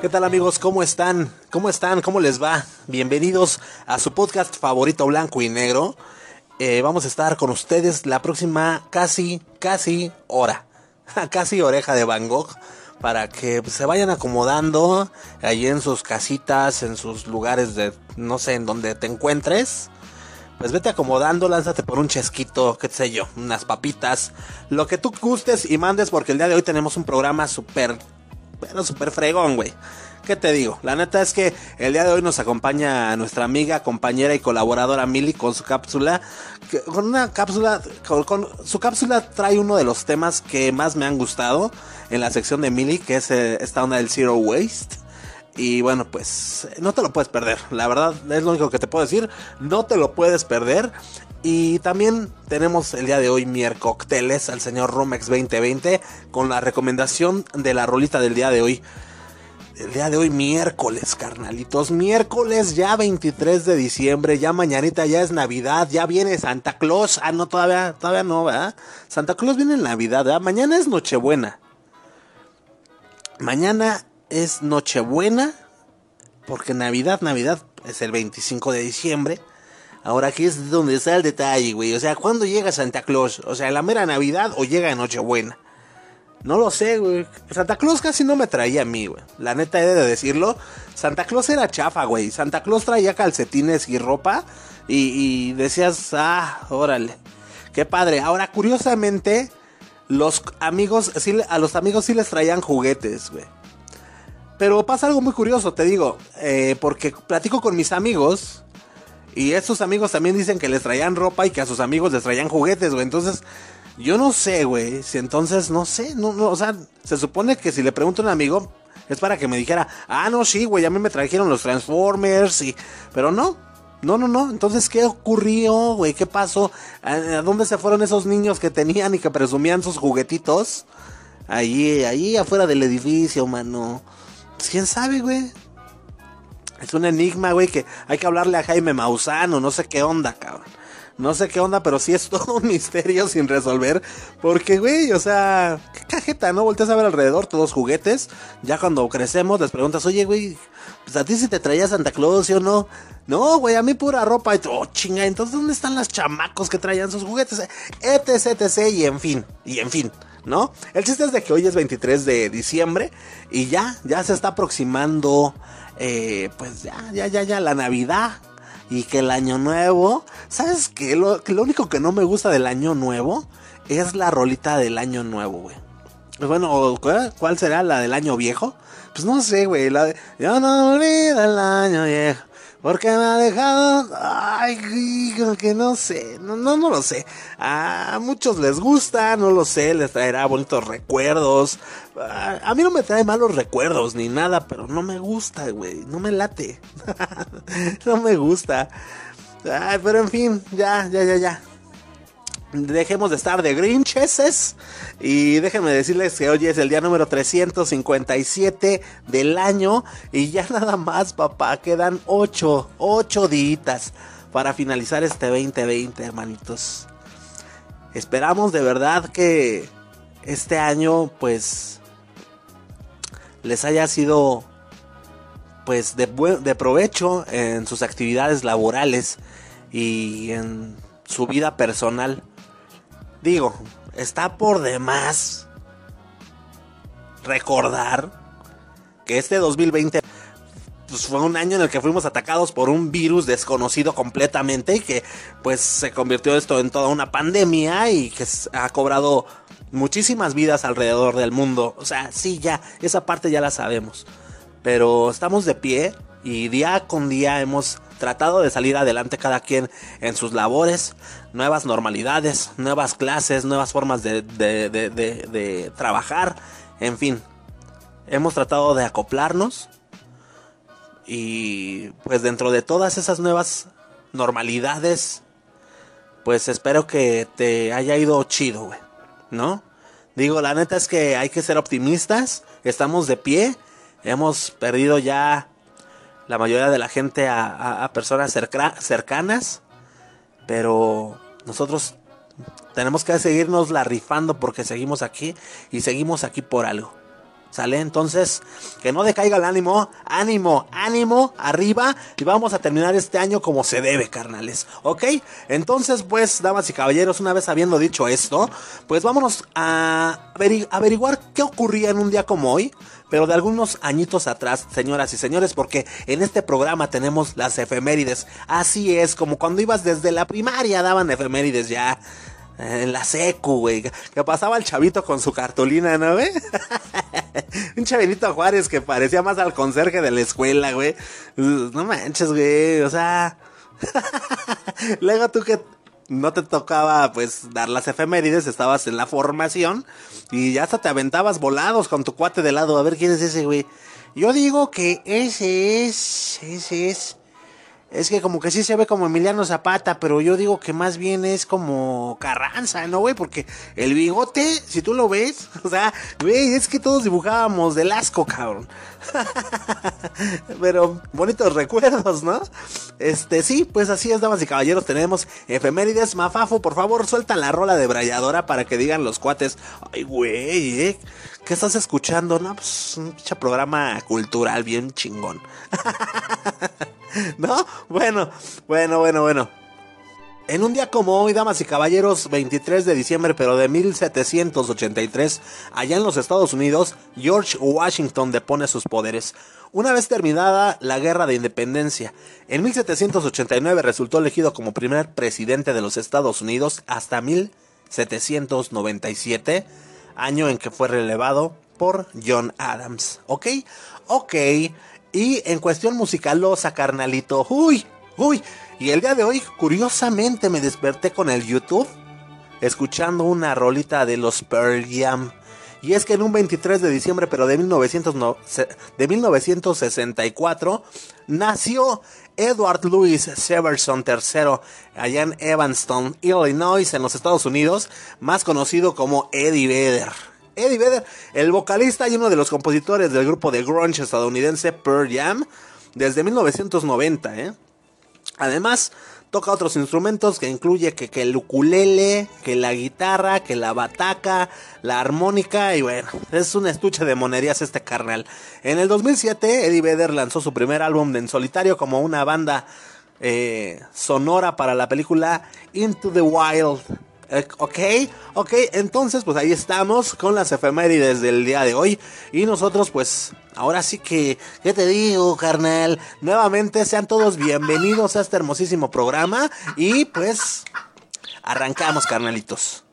¿Qué tal amigos? ¿Cómo están? ¿Cómo están? ¿Cómo les va? Bienvenidos a su podcast favorito blanco y negro. Eh, vamos a estar con ustedes la próxima casi, casi hora. casi oreja de Van Gogh. Para que se vayan acomodando allí en sus casitas, en sus lugares de, no sé, en donde te encuentres. Pues vete acomodando, lánzate por un chesquito, qué sé yo, unas papitas, lo que tú gustes y mandes porque el día de hoy tenemos un programa súper, bueno, súper fregón, güey. ¿Qué te digo? La neta es que el día de hoy nos acompaña nuestra amiga, compañera y colaboradora Mili con su cápsula. con una cápsula, con, su cápsula trae uno de los temas que más me han gustado en la sección de Mili, que es eh, esta onda del Zero Waste. Y bueno, pues no te lo puedes perder. La verdad es lo único que te puedo decir. No te lo puedes perder. Y también tenemos el día de hoy Cócteles al señor Romex 2020 con la recomendación de la rolita del día de hoy. El día de hoy miércoles, carnalitos. Miércoles ya 23 de diciembre, ya mañanita ya es Navidad, ya viene Santa Claus. Ah, no, todavía, todavía no, ¿verdad? Santa Claus viene en Navidad, ¿verdad? Mañana es Nochebuena. Mañana es Nochebuena, porque Navidad, Navidad es el 25 de diciembre. Ahora aquí es donde está el detalle, güey. O sea, ¿cuándo llega Santa Claus? O sea, ¿la mera Navidad o llega Nochebuena? No lo sé, güey. Santa Claus casi no me traía a mí, güey. La neta he de decirlo. Santa Claus era chafa, güey. Santa Claus traía calcetines y ropa. Y, y decías, ah, órale. Qué padre. Ahora, curiosamente, los amigos, sí, a los amigos sí les traían juguetes, güey. Pero pasa algo muy curioso, te digo, eh, porque platico con mis amigos y estos amigos también dicen que les traían ropa y que a sus amigos les traían juguetes, güey. Entonces, yo no sé, güey, si entonces, no sé, no, no, o sea, se supone que si le pregunto a un amigo es para que me dijera, ah, no, sí, güey, a mí me trajeron los Transformers y... Pero no, no, no, no. Entonces, ¿qué ocurrió, güey? ¿Qué pasó? ¿A, dónde se fueron esos niños que tenían y que presumían sus juguetitos? Ahí, ahí afuera del edificio, mano. Pues, quién sabe, güey. Es un enigma, güey, que hay que hablarle a Jaime Mausano, no sé qué onda, cabrón. No sé qué onda, pero sí es todo un misterio sin resolver. Porque, güey, o sea, qué cajeta, ¿no? Volteas a ver alrededor, todos juguetes. Ya cuando crecemos les preguntas, oye, güey, pues a ti si te traía Santa Claus, ¿sí o no? No, güey, a mí pura ropa. Y, oh, chinga, entonces, ¿dónde están las chamacos que traían sus juguetes? Etc, etc, y en fin, y en fin. ¿No? El chiste es de que hoy es 23 de diciembre y ya, ya se está aproximando, eh, pues ya, ya, ya, ya la Navidad y que el Año Nuevo. ¿Sabes qué? Lo, que lo único que no me gusta del Año Nuevo es la rolita del Año Nuevo, güey. Bueno, ¿cuál será la del Año Viejo? Pues no sé, güey. La de, Yo no olvido el Año Viejo. Porque me ha dejado. Ay, que no sé. No, no, lo sé. A muchos les gusta, no lo sé. Les traerá bonitos recuerdos. A mí no me trae malos recuerdos ni nada, pero no me gusta, güey. No me late. no me gusta. Ay, pero en fin, ya, ya, ya, ya dejemos de estar de grincheses y déjenme decirles que hoy es el día número 357 del año y ya nada más papá, quedan 8, 8 días para finalizar este 2020 hermanitos. Esperamos de verdad que este año pues les haya sido pues de, de provecho en sus actividades laborales y en su vida personal. Digo, está por demás recordar que este 2020 pues, fue un año en el que fuimos atacados por un virus desconocido completamente y que pues se convirtió esto en toda una pandemia y que ha cobrado muchísimas vidas alrededor del mundo. O sea, sí, ya, esa parte ya la sabemos. Pero estamos de pie y día con día hemos tratado de salir adelante cada quien en sus labores, nuevas normalidades, nuevas clases, nuevas formas de, trabajar, en fin, hemos tratado de acoplarnos y pues dentro de todas esas nuevas normalidades, pues espero que te haya ido chido, güey, ¿no? Digo, la neta es que hay que ser optimistas, estamos de pie, hemos perdido ya la mayoría de la gente a, personas cercanas, pero nosotros tenemos que seguirnos la rifando porque seguimos aquí y seguimos aquí por algo. ¿Sale? Entonces, que no decaiga el ánimo, ánimo, ánimo, arriba y vamos a terminar este año como se debe, carnales. ¿Ok? Entonces, pues, damas y caballeros, una vez habiendo dicho esto, pues vámonos a averiguar qué ocurría en un día como hoy, pero de algunos añitos atrás, señoras y señores, porque en este programa tenemos las efemérides. Así es, como cuando ibas desde la primaria daban efemérides ya. En la secu, güey. Que pasaba el chavito con su cartulina, ¿no, güey? Un chavito Juárez que parecía más al conserje de la escuela, güey. No manches, güey. O sea. Luego tú que no te tocaba, pues, dar las efemérides, estabas en la formación. Y ya hasta te aventabas volados con tu cuate de lado. A ver quién es ese, güey. Yo digo que ese es. Ese es. Es que como que sí se ve como Emiliano Zapata, pero yo digo que más bien es como Carranza, ¿no, güey? Porque el bigote, si tú lo ves, o sea, güey, es que todos dibujábamos del asco, cabrón. pero bonitos recuerdos, ¿no? Este, sí, pues así es, damas y caballeros, tenemos efemérides. Mafafo, por favor, suelta la rola de brayadora para que digan los cuates, ay, güey, ¿eh? ¿Qué estás escuchando? No, pues un programa cultural bien chingón. ¿No? Bueno, bueno, bueno, bueno. En un día como hoy, damas y caballeros, 23 de diciembre, pero de 1783, allá en los Estados Unidos, George Washington depone sus poderes. Una vez terminada la Guerra de Independencia, en 1789 resultó elegido como primer presidente de los Estados Unidos hasta 1797, año en que fue relevado por John Adams. ¿Ok? Ok. Y en cuestión musicalosa, carnalito. Uy, uy. Y el día de hoy, curiosamente, me desperté con el YouTube escuchando una rolita de los Pearl Jam. Y es que en un 23 de diciembre, pero de, 1900 de 1964, nació Edward Louis Severson III, allá en Evanston, Illinois, en los Estados Unidos, más conocido como Eddie Vedder. Eddie Vedder, el vocalista y uno de los compositores del grupo de grunge estadounidense Pearl Jam desde 1990. ¿eh? Además, toca otros instrumentos que incluye que, que, el ukulele, que la guitarra, que la bataca, la armónica y bueno, es un estuche de monerías este carnal. En el 2007, Eddie Vedder lanzó su primer álbum en solitario como una banda eh, sonora para la película Into the Wild eh, ok, ok, entonces pues ahí estamos con las efemérides del día de hoy. Y nosotros pues ahora sí que, ¿qué te digo, carnal? Nuevamente sean todos bienvenidos a este hermosísimo programa. Y pues arrancamos, carnalitos.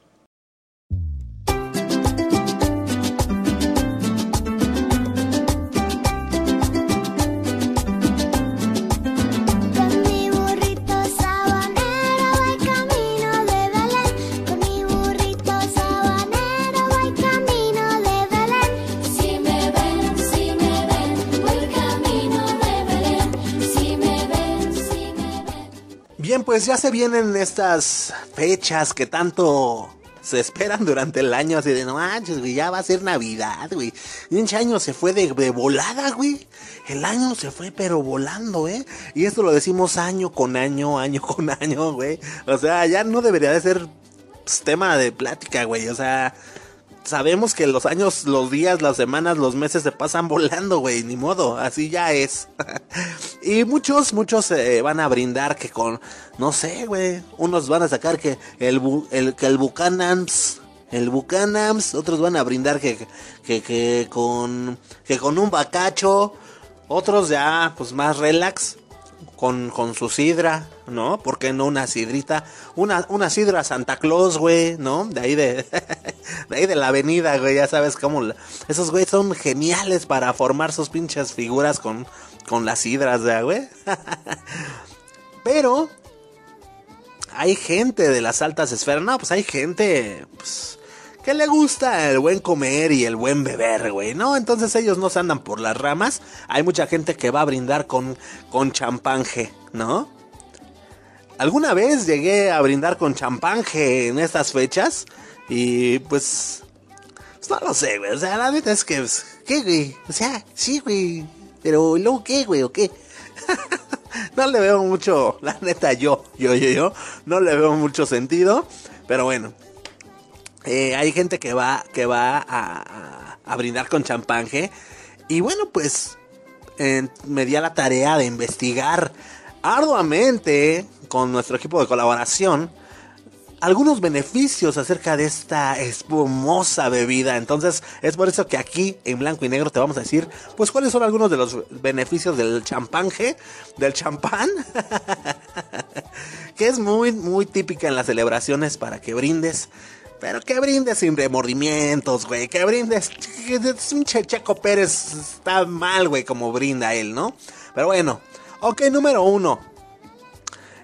Pues ya se vienen estas fechas que tanto se esperan durante el año, así de no manches, güey, ya va a ser Navidad, güey. Un año se fue de, volada, güey. El año se fue, pero volando, ¿eh? Y esto lo decimos año con año, año con año, güey. O sea, ya no debería de ser pues, tema de plática, güey. O sea, sabemos que los años, los días, las semanas, los meses se pasan volando, güey, ni modo, así ya es. y muchos, muchos se van a brindar que con, no sé, güey, unos van a sacar que el, el, que el Bucanams, el Bucanams, otros van a brindar que, que, que con, que con un bacacho, otros ya, pues más relax, con, con su sidra, ¿no? ¿Por qué no una sidrita? Una, una sidra Santa Claus, güey, ¿no? De ahí de, de ahí de la avenida, güey, ya sabes cómo... esos güey son geniales para formar sus pinches figuras con, con las sidras, güey. Pero... Hay gente de las altas esferas, no, pues hay gente... Pues, que le gusta el buen comer y el buen beber, güey, ¿no? Entonces ellos no se andan por las ramas. Hay mucha gente que va a brindar con, con champanje, ¿no? Alguna vez llegué a brindar con champanje en estas fechas y pues, pues... no lo sé, güey. O sea, la neta es que... Pues, ¿Qué, güey? O sea, sí, güey. Pero luego, ¿qué, güey? ¿O qué? no le veo mucho, la neta, yo, yo, yo, yo, no le veo mucho sentido. Pero bueno, eh, hay gente que va, que va a, brindar con champanje. Y bueno, pues me di a la tarea de investigar arduamente con nuestro equipo de colaboración algunos beneficios acerca de esta espumosa bebida. Entonces es por eso que aquí en blanco y negro te vamos a decir, pues cuáles son algunos de los beneficios del champanje, del champán, que es muy, muy típica en las celebraciones para que brindes. Pero que brindes sin remordimientos, güey. Que brindes. Un Checo Pérez está mal, güey, como brinda él, ¿no? Pero bueno. Ok, número uno.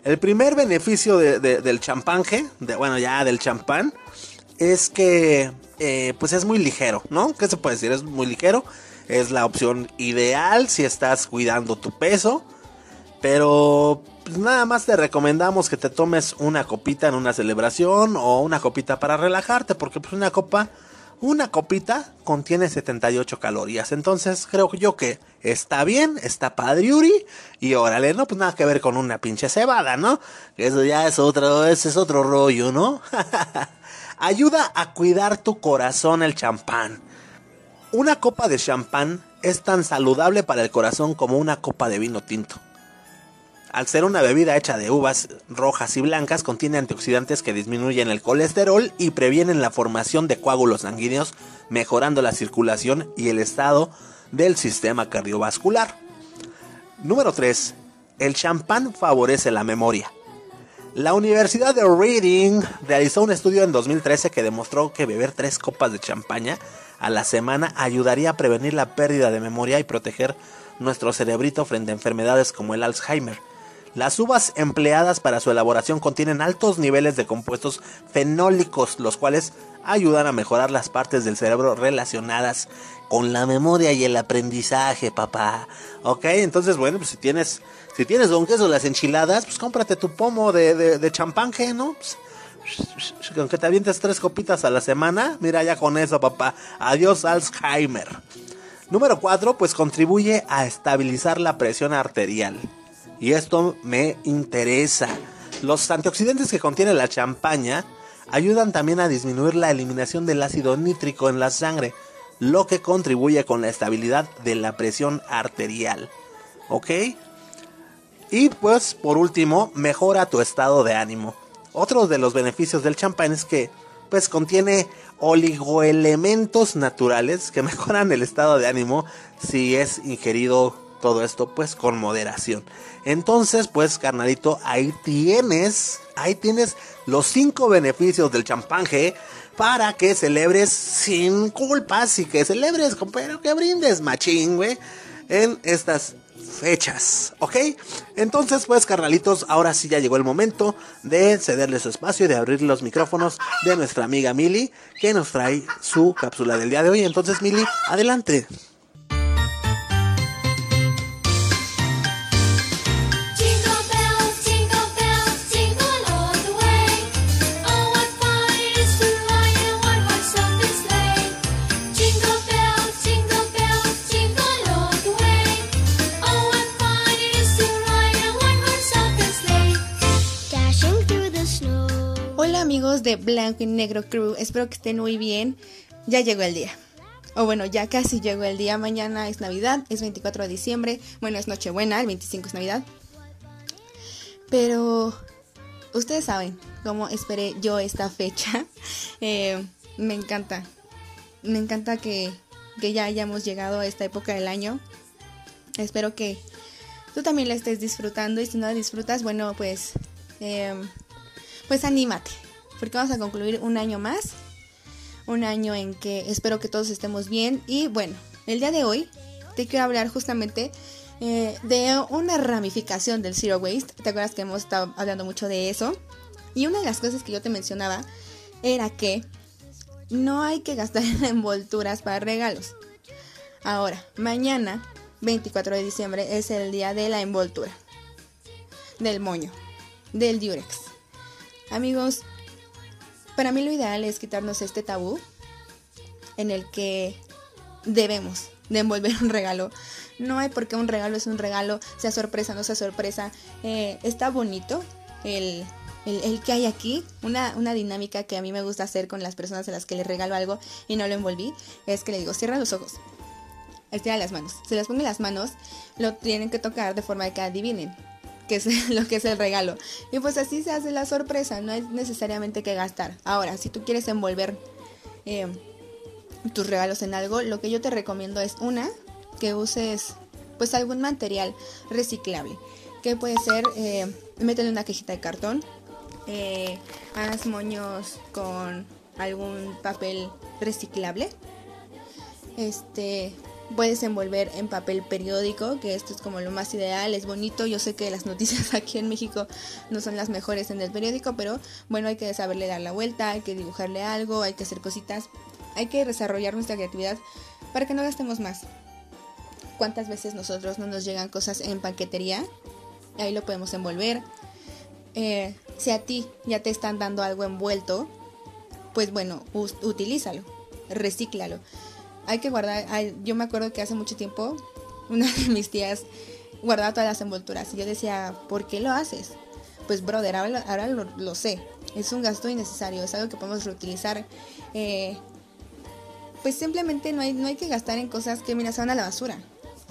El primer beneficio del champanje, bueno, ya del champán, es que eh, pues es muy ligero, ¿no? ¿Qué se puede decir? Es muy ligero. Es la opción ideal si estás cuidando tu peso. Pero pues, nada más te recomendamos que te tomes una copita en una celebración o una copita para relajarte, porque pues una copa una copita contiene 78 calorías. Entonces creo yo que está bien, está padriuri. Y órale, no, pues nada que ver con una pinche cebada, ¿no? Eso ya es otro, ese es otro rollo, ¿no? Ayuda a cuidar tu corazón el champán. Una copa de champán es tan saludable para el corazón como una copa de vino tinto. Al ser una bebida hecha de uvas rojas y blancas, contiene antioxidantes que disminuyen el colesterol y previenen la formación de coágulos sanguíneos, mejorando la circulación y el estado del sistema cardiovascular. Número 3. El champán favorece la memoria. La Universidad de Reading realizó un estudio en 2013 que demostró que beber tres copas de champaña a la semana ayudaría a prevenir la pérdida de memoria y proteger nuestro cerebrito frente a enfermedades como el Alzheimer. Las uvas empleadas para su elaboración contienen altos niveles de compuestos fenólicos, los cuales ayudan a mejorar las partes del cerebro relacionadas con la memoria y el aprendizaje, papá. Ok, entonces bueno, pues si tienes, si tienes don queso las enchiladas, pues cómprate tu pomo de, de, de champanje, ¿no? Pues, aunque te avientes tres copitas a la semana, mira ya con eso, papá. Adiós Alzheimer. Número 4, pues contribuye a estabilizar la presión arterial. Y esto me interesa. Los antioxidantes que contiene la champaña ayudan también a disminuir la eliminación del ácido nítrico en la sangre, lo que contribuye con la estabilidad de la presión arterial. ¿Ok? Y pues por último, mejora tu estado de ánimo. Otro de los beneficios del champán es que pues contiene oligoelementos naturales que mejoran el estado de ánimo si es ingerido todo esto pues con moderación. Entonces pues carnalito, ahí tienes, ahí tienes los cinco beneficios del champanje para que celebres sin culpas y que celebres, pero que brindes machín, güey, en estas fechas, ¿ok? Entonces, pues, carnalitos, ahora sí ya llegó el momento de cederle su espacio y de abrir los micrófonos de nuestra amiga Mili, que nos trae su cápsula del día de hoy. Entonces, Mili, adelante. Blanco y Negro Crew. Espero que estén muy bien. Ya llegó el día. O bueno, ya casi llegó el día. Mañana es Navidad, es 24 de diciembre. Bueno, es Nochebuena, el 25 es Navidad. Pero ustedes saben cómo esperé yo esta fecha. Eh, me encanta. Me encanta que, que ya hayamos llegado a esta época del año. Espero que tú también la estés disfrutando y si no la disfrutas, bueno, pues, eh, pues anímate porque vamos a concluir un año más, un año en que espero que todos estemos bien y bueno, el día de hoy te quiero hablar justamente eh, de una ramificación del Zero Waste, ¿te acuerdas que hemos estado hablando mucho de eso? Y una de las cosas que yo te mencionaba era que no hay que gastar en envolturas para regalos. Ahora, mañana, 24 de diciembre, es el día de la envoltura, del moño, del diurex. Amigos, para mí lo ideal es quitarnos este tabú en el que debemos de envolver un regalo. No hay por qué un regalo es un regalo, sea sorpresa, no sea sorpresa. Eh, está bonito el, el, que hay aquí, una, una dinámica que a mí me gusta hacer con las personas a las que les regalo algo y no lo envolví, es que le digo, cierra los ojos, estira las manos. Se las pongo las manos, lo tienen que tocar de forma que adivinen es lo que es el regalo. Y pues así se hace la sorpresa, no es necesariamente que gastar. Ahora, si tú quieres envolver eh, tus regalos en algo, lo que yo te recomiendo es una, que uses pues algún material reciclable. Que puede ser, eh, métele una cajita de cartón, eh, haz moños con algún papel reciclable. Este, puedes envolver en papel periódico, que esto es como lo más ideal, es bonito. Yo sé que las noticias aquí en México no son las mejores en el periódico, pero bueno, hay que saberle dar la vuelta, hay que dibujarle algo, hay que hacer cositas, hay que desarrollar nuestra creatividad para que no gastemos más. ¿Cuántas veces nosotros no nos llegan cosas en paquetería? Ahí lo podemos envolver. Eh, si a ti ya te están dando algo envuelto, pues bueno, utilízalo, recíclalo. Hay que guardar, yo me acuerdo que hace mucho tiempo una de mis tías guardaba todas las envolturas y yo decía, ¿por qué lo haces? Pues brother, ahora, lo, sé, es un gasto innecesario, es algo que podemos reutilizar. Eh, pues simplemente no hay, no hay que gastar en cosas que mira, se van a la basura.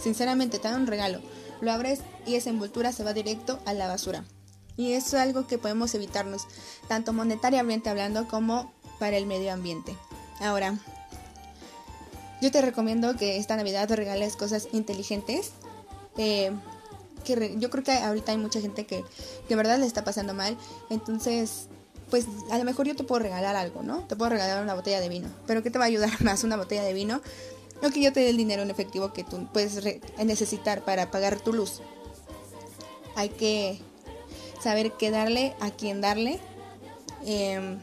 Sinceramente, te dan un regalo, lo abres y esa envoltura se va directo a la basura. Y eso es algo que podemos evitarnos, tanto monetariamente hablando como para el medio ambiente. Ahora, yo te recomiendo que esta Navidad te regales cosas inteligentes. Eh, que yo creo que ahorita hay mucha gente que, en verdad le está pasando mal. Entonces, pues a lo mejor yo te puedo regalar algo, ¿no? Te puedo regalar una botella de vino. Pero ¿qué te va a ayudar más una botella de vino? No que yo te dé el dinero en efectivo que tú puedes necesitar para pagar tu luz. Hay que saber qué darle, a quién darle. Em,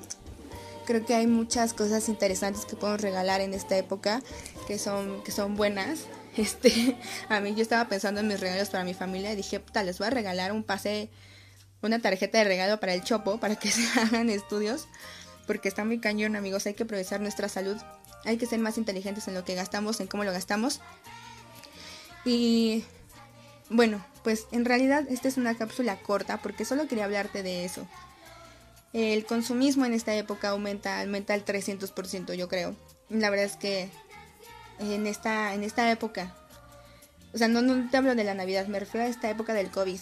creo que hay muchas cosas interesantes que podemos regalar en esta época que son, que son buenas. Este, a mí yo estaba pensando en mis regalos para mi familia y dije, puta, les voy a regalar un pase, una tarjeta de regalo para el Chopo, para que se hagan estudios, porque está muy cañón, amigos, hay que aprovechar nuestra salud, hay que ser más inteligentes en lo que gastamos, en cómo lo gastamos. Y bueno, pues en realidad esta es una cápsula corta porque solo quería hablarte de eso. El consumismo en esta época aumenta, aumenta al 300%, yo creo. La verdad es que en esta, en esta época, o sea, no, no te hablo de la Navidad, me refiero a esta época del COVID.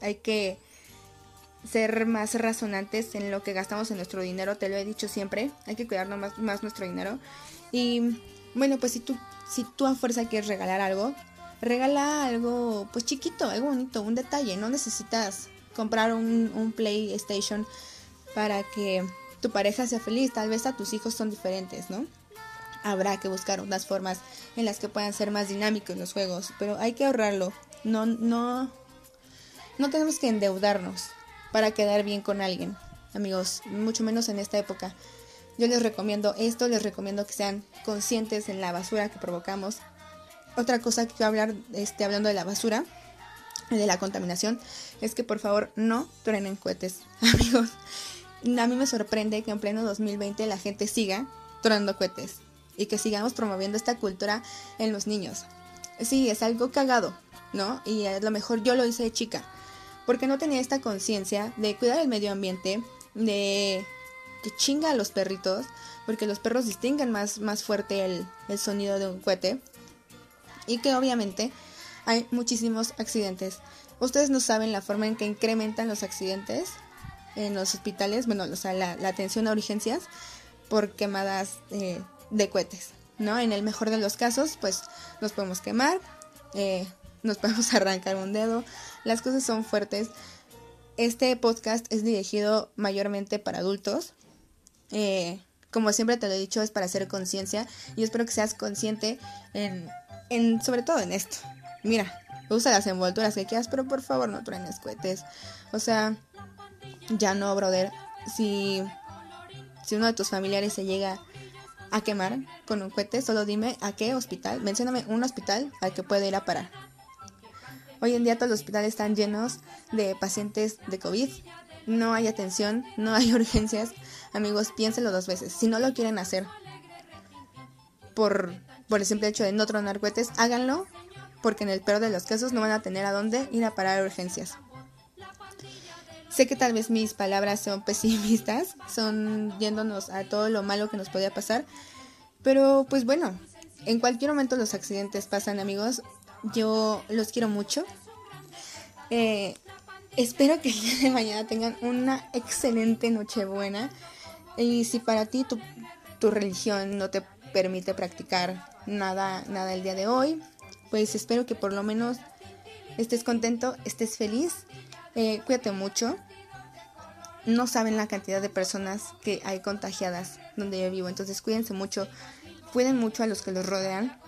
Hay que ser más razonantes en lo que gastamos en nuestro dinero, te lo he dicho siempre, hay que cuidarnos más, más nuestro dinero. Y bueno, pues si tú, si tú a fuerza quieres regalar algo, regala algo pues chiquito, algo bonito, un detalle, no necesitas comprar un, un PlayStation para que tu pareja sea feliz, tal vez a tus hijos son diferentes, ¿no? Habrá que buscar unas formas en las que puedan ser más dinámicos los juegos, pero hay que ahorrarlo. No, no, no tenemos que endeudarnos para quedar bien con alguien, amigos, mucho menos en esta época. Yo les recomiendo esto, les recomiendo que sean conscientes en la basura que provocamos. Otra cosa que quiero hablar, este, hablando de la basura, de la contaminación, es que por favor no truenen cohetes, amigos. A mí me sorprende que en pleno 2020 la gente siga tronando cohetes y que sigamos promoviendo esta cultura en los niños. Sí, es algo cagado, ¿no? Y a lo mejor yo lo hice de chica, porque no tenía esta conciencia de cuidar el medio ambiente, de que chinga a los perritos, porque los perros distinguen más, más fuerte el, el sonido de un cohete, y que obviamente hay muchísimos accidentes. Ustedes no saben la forma en que incrementan los accidentes en los hospitales, bueno, o sea, la, atención a urgencias por quemadas eh, de cohetes, ¿no? En el mejor de los casos, pues nos podemos quemar, eh, nos podemos arrancar un dedo, las cosas son fuertes. Este podcast es dirigido mayormente para adultos. Eh, como siempre te lo he dicho, es para hacer conciencia y espero que seas consciente en, en, sobre todo en esto. Mira, usa las envolturas que quieras, pero por favor no truenes cohetes. O sea, ya no, brother. Si, si uno de tus familiares se llega a quemar con un cohete, solo dime a qué hospital. Mencióname un hospital al que puede ir a parar. Hoy en día todos los hospitales están llenos de pacientes de COVID. No hay atención, no hay urgencias. Amigos, piénselo dos veces. Si no lo quieren hacer por, por el simple hecho de no tronar cohetes, háganlo porque en el peor de los casos no van a tener a dónde ir a parar urgencias. Sé que tal vez mis palabras son pesimistas, son yéndonos a todo lo malo que nos podía pasar, pero pues bueno, en cualquier momento los accidentes pasan amigos, yo los quiero mucho. Eh, espero que el día de mañana tengan una excelente Nochebuena. Y si para ti tu, tu religión no te permite practicar nada, nada el día de hoy, pues espero que por lo menos estés contento, estés feliz, eh, cuídate mucho. No saben la cantidad de personas que hay contagiadas donde yo vivo, entonces cuídense mucho, cuiden mucho a los que los rodean.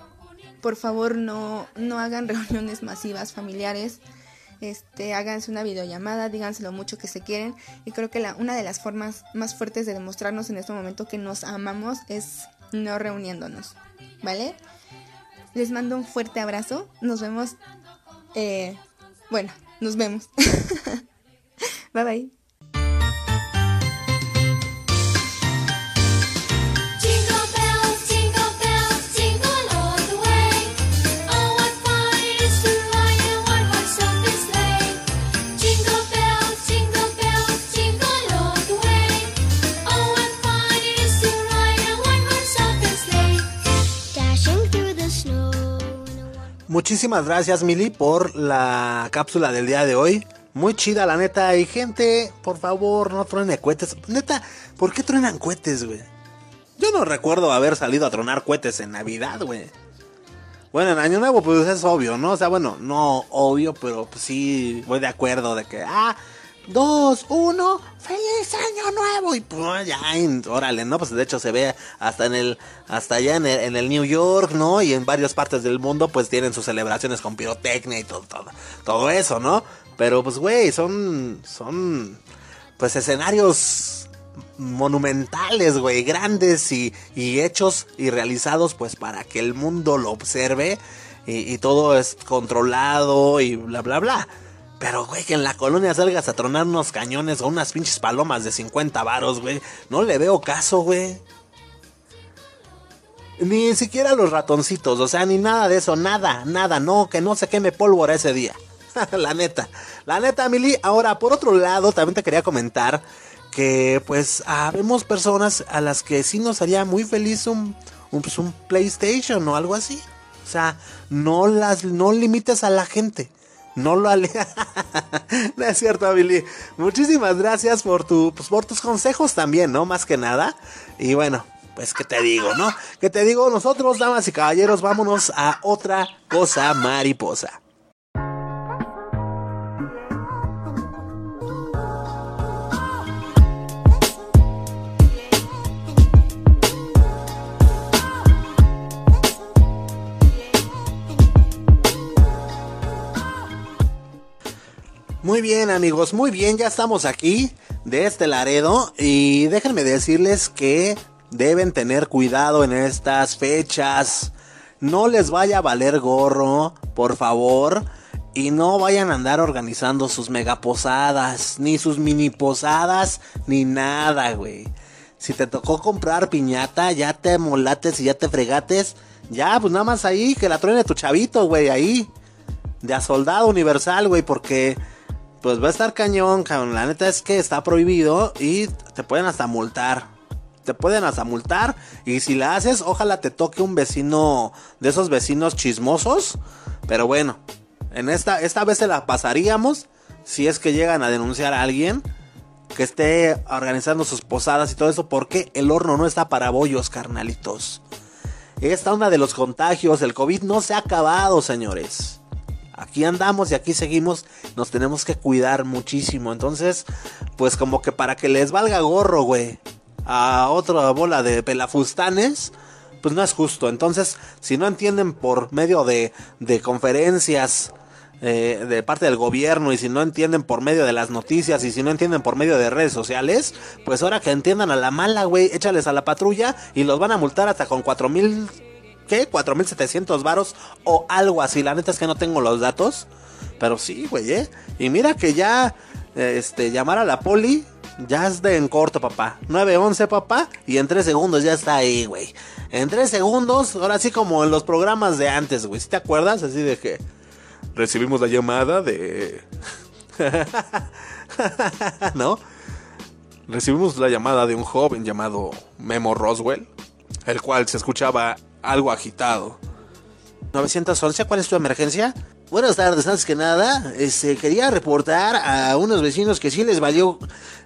Por favor, no, no hagan reuniones masivas familiares. Este, háganse una videollamada, díganse lo mucho que se quieren. Y creo que la, una de las formas más fuertes de demostrarnos en este momento que nos amamos es no reuniéndonos. ¿Vale? Les mando un fuerte abrazo. Nos vemos. Eh, bueno, nos vemos. bye bye. Muchísimas gracias, Mili, por la cápsula del día de hoy. Muy chida, la neta. Y gente, por favor, no truenen cohetes. Neta, ¿por qué truenan cohetes, güey? Yo no recuerdo haber salido a tronar cohetes en Navidad, güey. Bueno, en Año Nuevo, pues es obvio, ¿no? O sea, bueno, no obvio, pero pues, sí voy de acuerdo de que, ah, dos, uno, feliz año nuevo. Y pues ya, órale, ¿no? Pues de hecho se ve hasta en el, hasta allá en el, en el New York, ¿no? Y en varias partes del mundo, pues tienen sus celebraciones con pirotecnia y todo, todo, eso, ¿no? Pero pues, güey, son, son, pues escenarios monumentales, güey, grandes y, y hechos y realizados pues para que el mundo lo observe y todo es controlado y bla, bla, bla. Pero, güey, que en la colonia salgas a tronar unos cañones o unas pinches palomas de 50 varos, güey. No le veo caso, güey. Ni siquiera los ratoncitos, o sea, ni nada de eso, nada, nada, no, que no se queme pólvora ese día. la neta, la neta, Mili. Ahora, por otro lado, también te quería comentar que, pues, habemos personas a las que sí nos haría muy feliz un, un, pues, un PlayStation o algo así. O sea, no las, no limites a la gente. No lo ale... no es cierto, Billy. Muchísimas gracias por, tu, pues, por tus consejos también, ¿no? Más que nada. Y bueno, pues, ¿qué te digo, no? ¿Qué te digo? Nosotros, damas y caballeros, vámonos a otra cosa mariposa. Muy bien amigos, muy bien, ya estamos aquí de este Laredo y déjenme decirles que deben tener cuidado en estas fechas. No les vaya a valer gorro, por favor, y no vayan a andar organizando sus megaposadas, ni sus mini posadas, ni nada, güey. Si te tocó comprar piñata, ya te molates y ya te fregates, ya pues nada más ahí que la truene tu chavito, güey, ahí de a soldado universal, güey, porque pues va a estar cañón, cabrón. La neta es que está prohibido y te pueden hasta multar. Te pueden hasta multar y si la haces, ojalá te toque un vecino de esos vecinos chismosos. Pero bueno, en esta, esta vez se la pasaríamos si es que llegan a denunciar a alguien que esté organizando sus posadas y todo eso porque el horno no está para bollos, carnalitos. Esta onda de los contagios, el COVID no se ha acabado, señores aquí andamos y aquí seguimos, nos tenemos que cuidar muchísimo. Entonces, pues como que para que les valga gorro, güey, a otra bola de pelafustanes, pues no es justo. Entonces, si no entienden por medio de, de conferencias eh, de parte del gobierno y si no entienden por medio de las noticias y si no entienden por medio de redes sociales, pues ahora que entiendan a la mala, güey, échales a la patrulla y los van a multar hasta con cuatro mil ¿qué? 4700 varos o algo así. La neta es que no tengo los datos. Pero sí, güey, ¿eh? Y mira que ya, este, llamar a la poli, ya es de en corto, papá. 911, papá. Y en 3 segundos ya está ahí, güey. En 3 segundos, ahora sí como en los programas de antes, güey. ¿Sí te acuerdas? Así de que recibimos la llamada de... ¿No? Recibimos la llamada de un joven llamado Memo Roswell, el cual se escuchaba algo agitado. 911, ¿cuál es tu emergencia? Buenas tardes, antes que nada, este, quería reportar a unos vecinos que sí les valió,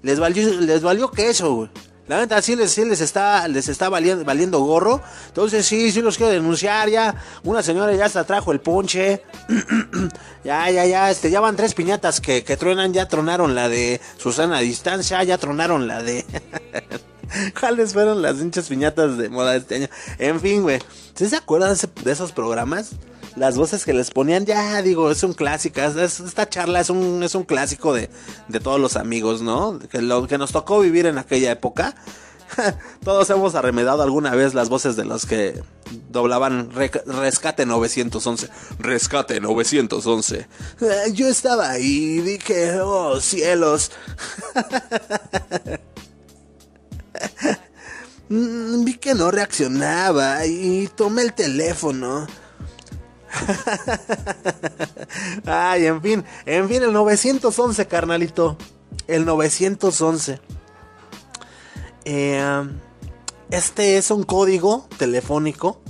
les valió, les valió queso. La neta sí les, sí les está, les está valiendo, gorro. Entonces sí, sí los quiero denunciar ya. Una señora ya hasta trajo el ponche. ya, ya, ya, este, ya van tres piñatas que, que truenan, ya tronaron la de Susana a distancia, ya tronaron la de... ¿Cuáles fueron las hinchas piñatas de moda este año? En fin, güey. ¿Sí se acuerdan de esos programas? Las voces que les ponían, ya digo, es un clásico. es- es- esta charla es un, es un clásico de, de todos los amigos, ¿no? Que, lo, que nos tocó vivir en aquella época. Todos hemos arremedado alguna vez las voces de los que doblaban Rescate 911. Rescate 911. Eh, Yo estaba ahí y dije, oh cielos. Mm, Vi que no reaccionaba y tomé el teléfono. Ay, en fin, en fin, el 911, carnalito. El 911. Eh, este es un código telefónico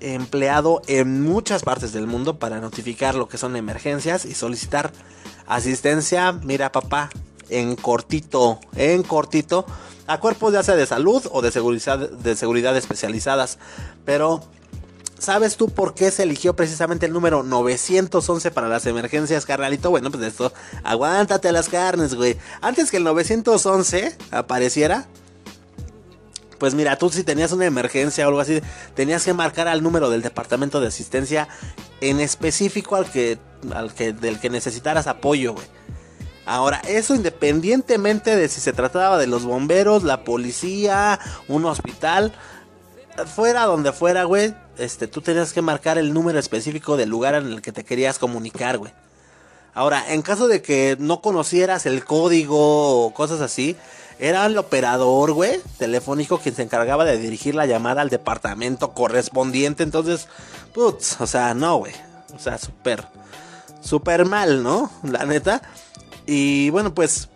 empleado en muchas partes del mundo para notificar lo que son emergencias y solicitar asistencia, mira papá, en cortito, en cortito, a cuerpos ya sea de salud o de seguridad, de seguridad especializadas. Pero, ¿sabes tú por qué se eligió precisamente el número 911 para las emergencias, carnalito? Bueno, pues esto, aguántate las carnes, güey. Antes que el 911 apareciera, pues mira, tú si tenías una emergencia o algo así, tenías que marcar al número del departamento de asistencia en específico al que, al que, del que necesitaras apoyo, güey. Ahora, eso independientemente de si se trataba de los bomberos, la policía, un hospital, fuera donde fuera, güey, este, tú tenías que marcar el número específico del lugar en el que te querías comunicar, güey. Ahora, en caso de que no conocieras el código o cosas así, era el operador, güey, telefónico quien se encargaba de dirigir la llamada al departamento correspondiente. Entonces, putz, o sea, no, güey. O sea, súper, súper mal, ¿no? La neta. Y bueno, pues,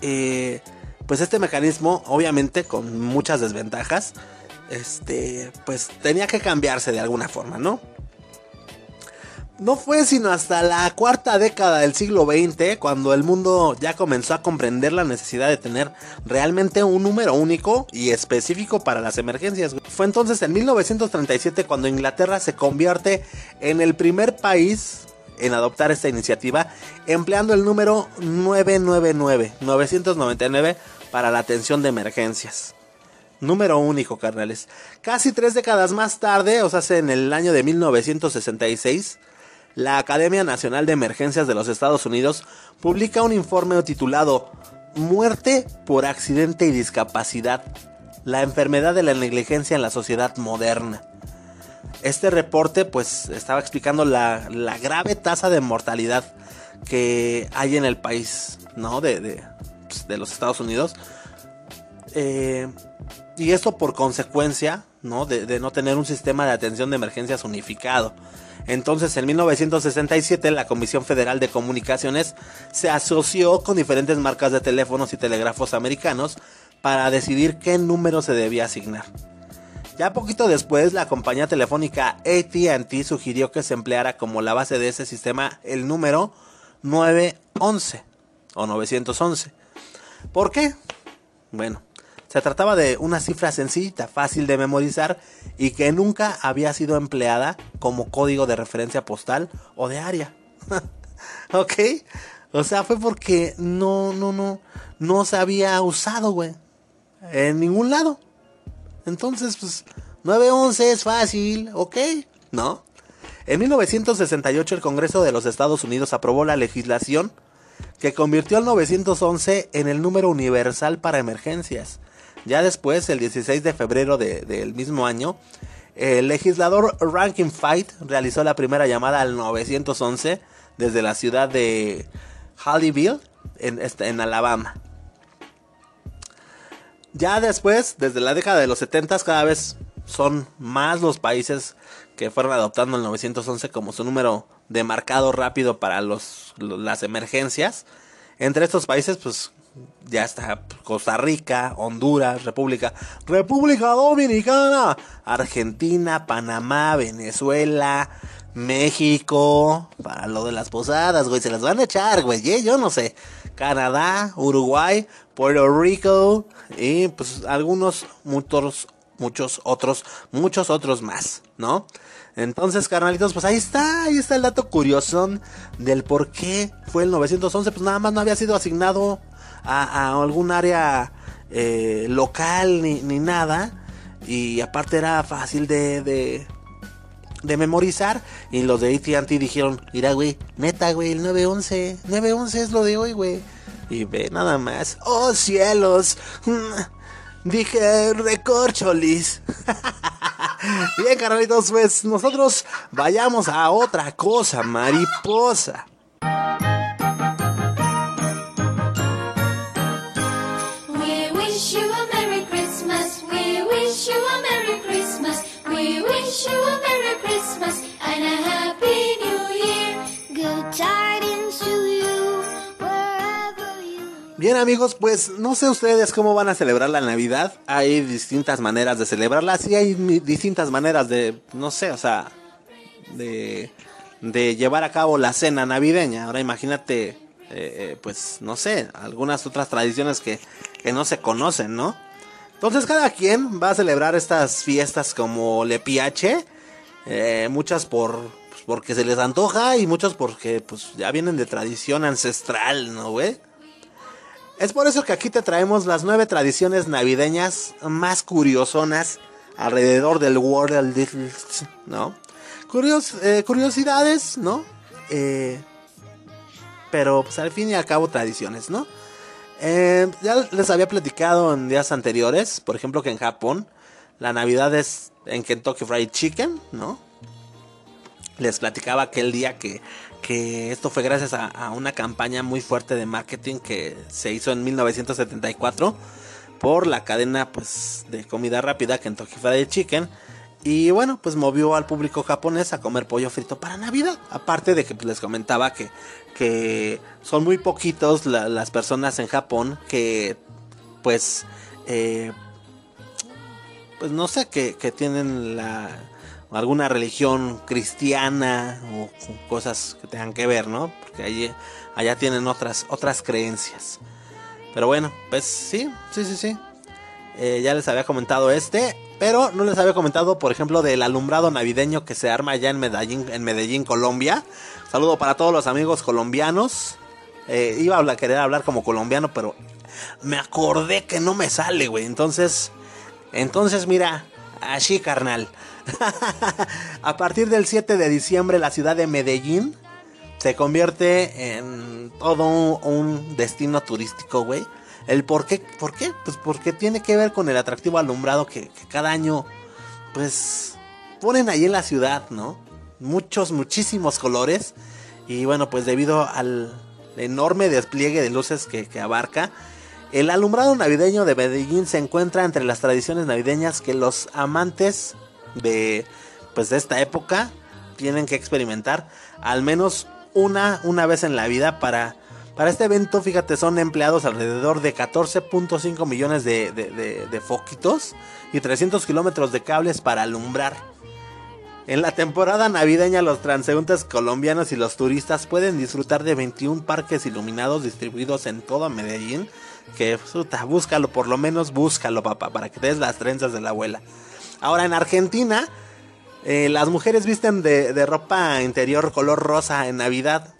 eh, pues este mecanismo, obviamente, con muchas desventajas, este, pues tenía que cambiarse de alguna forma, ¿no? No fue sino hasta la cuarta década del siglo XX cuando el mundo ya comenzó a comprender la necesidad de tener realmente un número único y específico para las emergencias. Fue entonces en 1937 cuando Inglaterra se convierte en el primer país en adoptar esta iniciativa empleando el número 999, 999 para la atención de emergencias. Número único, carnales. Casi tres décadas más tarde, o sea, en el año de 1966, la Academia Nacional de Emergencias de los Estados Unidos publica un informe titulado Muerte por accidente y discapacidad, la enfermedad de la negligencia en la sociedad moderna. Este reporte pues estaba explicando la, la grave tasa de mortalidad que hay en el país, ¿no? De, de, pues, de los Estados Unidos. Eh, y esto por consecuencia, ¿no? De, de no tener un sistema de atención de emergencias unificado. Entonces, en 1967, la Comisión Federal de Comunicaciones se asoció con diferentes marcas de teléfonos y telégrafos americanos para decidir qué número se debía asignar. Ya poquito después, la compañía telefónica ATT sugirió que se empleara como la base de ese sistema el número 911 o 911. ¿Por qué? Bueno, se trataba de una cifra sencilla, fácil de memorizar y que nunca había sido empleada como código de referencia postal o de área. ¿Ok? O sea, fue porque no, no, no, no se había usado, güey. En ningún lado. Entonces, pues, 911 es fácil, ¿ok? ¿No? En 1968 el Congreso de los Estados Unidos aprobó la legislación que convirtió al 911 en el número universal para emergencias. Ya después, el 16 de febrero de- del mismo año, el legislador Rankin Fight realizó la primera llamada al 911 desde la ciudad de Hollyville, en, este- en Alabama. Ya después, desde la década de los 70, cada vez son más los países que fueron adoptando el 911 como su número de marcado rápido para los, lo- las emergencias. Entre estos países, pues ya está Costa Rica, Honduras, República, República Dominicana, Argentina, Panamá, Venezuela, México, para lo de las posadas, güey, se las van a echar, güey, ¿eh? yo no sé. Canadá, Uruguay, Puerto Rico y pues algunos, muchos, muchos otros, muchos otros más, ¿no? Entonces, carnalitos, pues ahí está, ahí está el dato curioso del por qué fue el 911, pues nada más no había sido asignado a, algún área eh, local ni, ni nada. Y aparte era fácil de, de, de memorizar. Y los de ATT dijeron, mira, güey, neta, güey, el 911, 911 es lo de hoy, güey. Y ve nada más. ¡Oh, cielos! Dije, recorcholis. Bien, carnalitos, pues nosotros vayamos a otra cosa, mariposa. Bien amigos, pues no sé ustedes cómo van a celebrar la Navidad. Hay distintas maneras de celebrarla. Sí hay distintas maneras de, no sé, o sea, de, de llevar a cabo la cena navideña. Ahora imagínate, eh, eh, pues no sé, algunas otras tradiciones que, que no se conocen, ¿no? Entonces cada quien va a celebrar estas fiestas como le piache. eh, muchas por pues, porque se les antoja y muchas porque pues ya vienen de tradición ancestral, ¿no, güey? Es por eso que aquí te traemos las nueve tradiciones navideñas más curiosonas alrededor del World, ¿no? Curios, eh, curiosidades, ¿no? Eh, pero pues al fin y al cabo tradiciones, ¿no? Eh, ya les había platicado en días anteriores, por ejemplo que en Japón la Navidad es en Kentucky Fried Chicken, ¿no? Les platicaba aquel día que, que esto fue gracias a, una campaña muy fuerte de marketing que se hizo en 1974 por la cadena pues de comida rápida Kentucky Fried Chicken. Y bueno pues movió al público japonés a comer pollo frito para Navidad. Aparte de que pues, les comentaba que, que son muy poquitos la- las personas en Japón que pues eh, pues no sé, que, que tienen la alguna religión cristiana o cosas que tengan que ver, ¿no? Porque allí, allá tienen otras, otras creencias. Pero bueno, pues sí, sí, sí, sí. Eh, ya les había comentado este, pero no les había comentado, por ejemplo, del alumbrado navideño que se arma allá en Medellín, en Medellín, Colombia. Saludo para todos los amigos colombianos. Eh, iba a querer hablar como colombiano, pero me acordé que no me sale, güey. Entonces, entonces mira, así carnal. a partir del 7 de diciembre la ciudad de Medellín se convierte en todo un, destino turístico, güey. El por qué. Pues porque tiene que ver con el atractivo alumbrado que, cada año, pues, ponen ahí en la ciudad, ¿no? Muchos, muchísimos colores. Y bueno, pues debido al enorme despliegue de luces que abarca, el alumbrado navideño de Medellín se encuentra entre las tradiciones navideñas que los amantes de, pues, de esta época tienen que experimentar al menos una, una vez en la vida para, para este evento, fíjate, son empleados alrededor de 14.5 millones de, de- de- de foquitos y 300 kilómetros de cables para alumbrar. En la temporada navideña los transeúntes colombianos y los turistas pueden disfrutar de 21 parques iluminados distribuidos en toda Medellín. Que puta, búscalo, por lo menos búscalo, papá, para que te des las trenzas de la abuela. Ahora en Argentina, eh, las mujeres visten de, ropa interior color rosa en Navidad.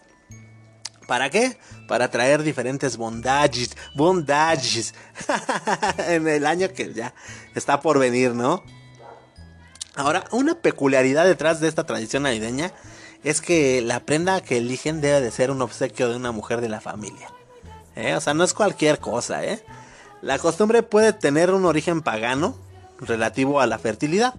¿Para qué? Para traer diferentes bondages, bondages en el año que ya está por venir, ¿no? Ahora, una peculiaridad detrás de esta tradición navideña es que la prenda que eligen debe de ser un obsequio de una mujer de la familia. ¿eh? O sea, no es cualquier cosa, ¿eh? La costumbre puede tener un origen pagano relativo a la fertilidad,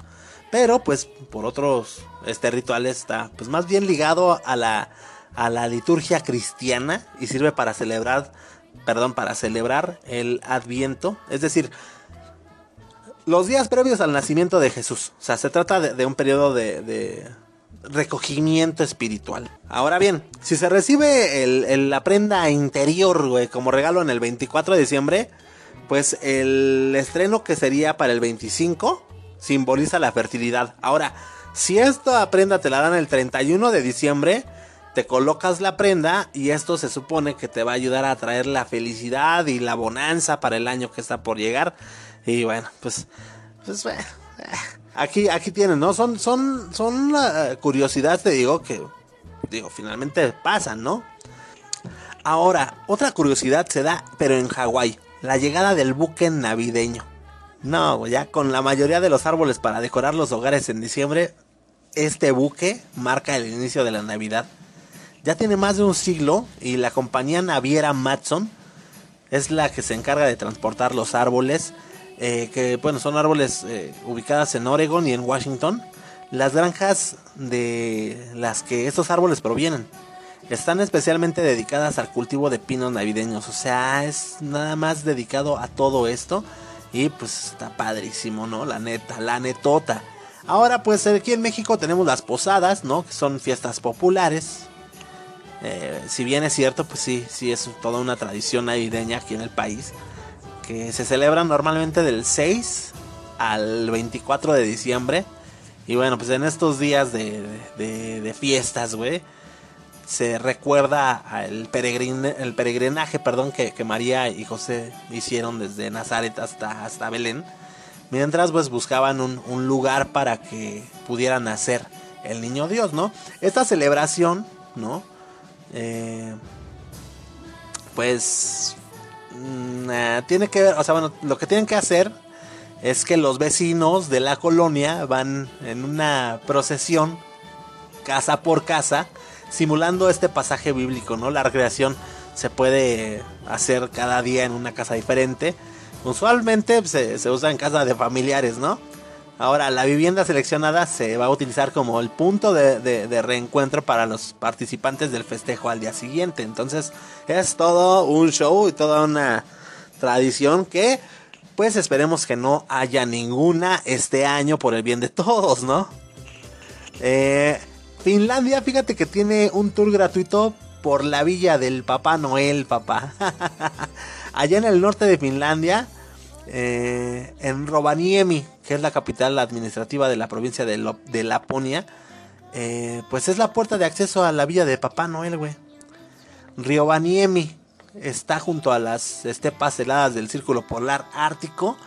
pero pues por otros este ritual está pues más bien ligado a la a la liturgia cristiana y sirve para celebrar, perdón, para celebrar el Adviento, es decir, los días previos al nacimiento de Jesús. O sea, se trata de, un periodo de, de recogimiento espiritual. Ahora bien, si se recibe el- el- la prenda interior, güey, como regalo en el 24 de diciembre, pues el estreno que sería para el 25 simboliza la fertilidad. Ahora, si esta prenda te la dan el 31 de diciembre, te colocas la prenda y esto se supone que te va a ayudar a traer la felicidad y la bonanza para el año que está por llegar. Y bueno, pues, pues bueno, eh, aquí, aquí tienen, ¿no? Son, son, son curiosidades, te digo, que, digo, finalmente pasan, ¿no? Ahora, otra curiosidad se da, pero en Hawái, la llegada del buque navideño. No, ya con la mayoría de los árboles para decorar los hogares en diciembre, este buque marca el inicio de la Navidad. Ya tiene más de un siglo y la compañía naviera Matson es la que se encarga de transportar los árboles, eh, que bueno, son árboles eh, ubicadas en Oregon y en Washington. Las granjas de las que estos árboles provienen están especialmente dedicadas al cultivo de pinos navideños. O sea, es nada más dedicado a todo esto. Y pues está padrísimo, ¿no? La neta, la netota. Ahora pues aquí en México tenemos las posadas, ¿no? Que son fiestas populares. Eh, si bien es cierto, pues sí, sí es toda una tradición navideña aquí en el país. Que se celebra normalmente del 6 al 24 de diciembre. Y bueno, pues en estos días de, de- de fiestas, güey, se recuerda al el peregrinaje perdón, que, que María y José hicieron desde Nazaret hasta, hasta Belén. Mientras pues buscaban un, un lugar para que pudiera nacer el niño Dios, ¿no? Esta celebración, ¿no? Eh, pues mm, ah, tiene que ver, o sea, bueno, lo que tienen que hacer es que los vecinos de la colonia van en una procesión casa por casa simulando este pasaje bíblico, ¿no? La recreación se puede hacer cada día en una casa diferente. Usualmente se, usa en casa de familiares, ¿no? Ahora, la vivienda seleccionada se va a utilizar como el punto de, de- de reencuentro para los participantes del festejo al día siguiente. Entonces, es todo un show y toda una tradición que, pues esperemos que no haya ninguna este año por el bien de todos, ¿no? Eh, Finlandia, fíjate que tiene un tour gratuito por la villa del Papá Noel, papá. Allá en el norte de Finlandia, eh, en Rovaniemi, que es la capital administrativa de la provincia de, Laponia, eh, pues es la puerta de acceso a la villa de Papá Noel, güey. Rovaniemi está junto a las estepas heladas del Círculo Polar Ártico,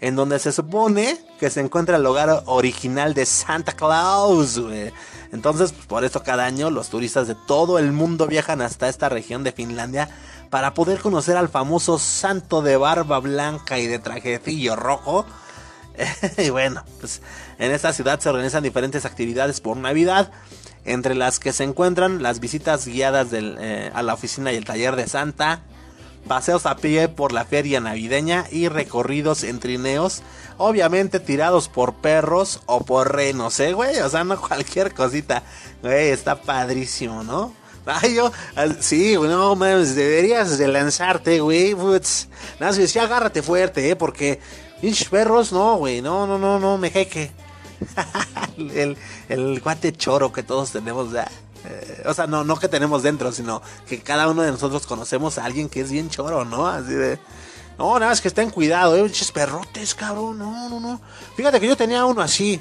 en donde se supone que se encuentra el hogar original de Santa Claus. Entonces, pues, por eso cada año los turistas de todo el mundo viajan hasta esta región de Finlandia para poder conocer al famoso santo de barba blanca y de trajecillo rojo. y bueno, pues en esta ciudad se organizan diferentes actividades por Navidad, entre las que se encuentran las visitas guiadas eh, a la oficina y el taller de Santa, paseos a pie por la feria navideña y recorridos en trineos, obviamente tirados por perros o por renos, ¿eh, güey? O sea, no cualquier cosita, güey, está padrísimo, ¿no? Ay, yo, sí, no mames, deberías de lanzarte, güey. Nada, más, sí, agárrate fuerte, ¿eh? Porque, pinches perros, no, güey, no, no, no, no, me jeque. el, el guate choro que todos tenemos ya. Eh, o sea, no, no que tenemos dentro, sino que cada uno de nosotros conocemos a alguien que es bien choro, ¿no? Así de. No, nada más que estén cuidado, eh, pinches perrotes, cabrón. No, no, no. Fíjate que yo tenía uno así.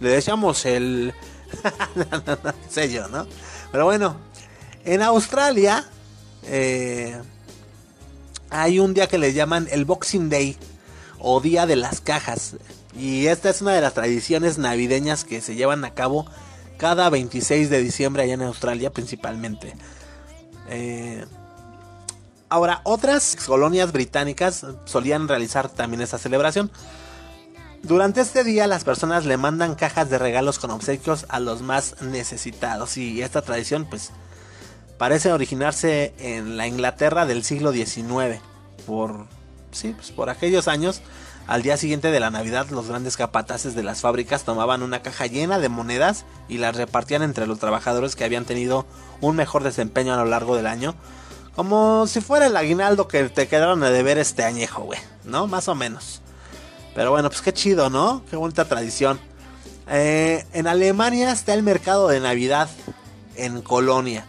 Le decíamos el. no, ¿no? Pero bueno, en Australia eh, hay un día que le llaman el Boxing Day o Día de las Cajas. Y esta es una de las tradiciones navideñas que se llevan a cabo cada 26 de diciembre allá en Australia principalmente. Eh, ahora, otras colonias británicas solían realizar también esta celebración. Durante este día las personas le mandan cajas de regalos con obsequios a los más necesitados y esta tradición pues parece originarse en la Inglaterra del siglo XIX. Por, sí, pues por aquellos años, al día siguiente de la Navidad, los grandes capataces de las fábricas tomaban una caja llena de monedas y las repartían entre los trabajadores que habían tenido un mejor desempeño a lo largo del año. Como si fuera el aguinaldo que te quedaron a deber este añejo, güey, ¿no? Más o menos. Pero bueno, pues qué chido, ¿no? Qué bonita tradición. Eh, en Alemania está el mercado de Navidad en Colonia.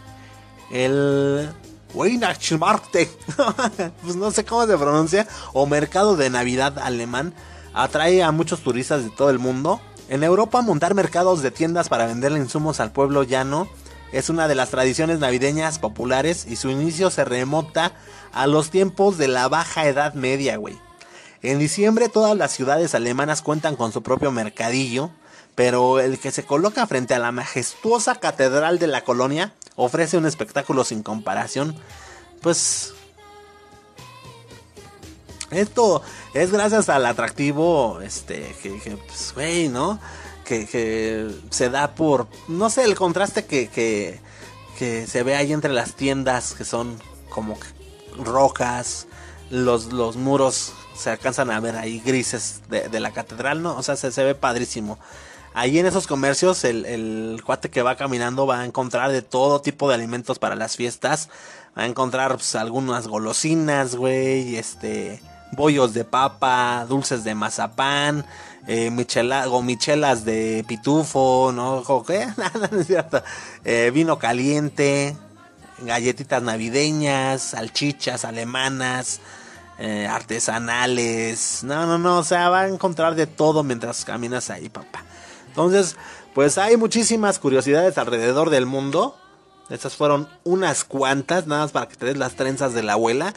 El Weihnachtsmarkte, pues no sé cómo se pronuncia, o mercado de Navidad alemán, atrae a muchos turistas de todo el mundo. En Europa montar mercados de tiendas para venderle insumos al pueblo llano es una de las tradiciones navideñas populares y su inicio se remota a los tiempos de la baja edad media, güey. En diciembre todas las ciudades alemanas cuentan con su propio mercadillo, pero el que se coloca frente a la majestuosa catedral de la colonia ofrece un espectáculo sin comparación. Pues esto es gracias al atractivo, este, que, que, pues, güey, ¿no? Que, se da por, no sé, el contraste que, que, se ve ahí entre las tiendas que son como que rojas, los, los muros se alcanzan a ver ahí grises de, de la catedral, ¿no? O sea, se, se ve padrísimo. Ahí en esos comercios el, el, cuate que va caminando va a encontrar de todo tipo de alimentos para las fiestas. Va a encontrar pues, algunas golosinas, güey, este, bollos de papa, dulces de mazapán, eh, michela, gomichelas de pitufo, ¿no? ¿Qué? Nada, no es cierto. Eh, vino caliente, galletitas navideñas, salchichas alemanas, eh, artesanales. No, no, no, o sea, va a encontrar de todo mientras caminas ahí, papá. Entonces, pues hay muchísimas curiosidades alrededor del mundo. Estas fueron unas cuantas, nada más para que te des las trenzas de la abuela.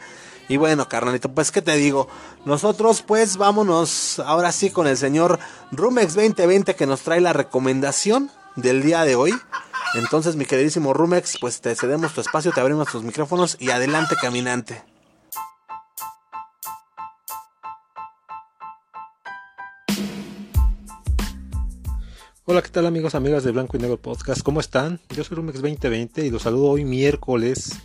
Y bueno, carnalito, pues qué te digo. Nosotros pues vámonos ahora sí con el señor Rumex 2020 que nos trae la recomendación del día de hoy. Entonces, mi queridísimo Rumex, pues te cedemos tu espacio, te abrimos tus micrófonos y adelante caminante. Hola, ¿qué tal amigos, amigas de Blanco y Negro Podcast? ¿Cómo están? Yo soy Rumex 2020 y los saludo hoy miércoles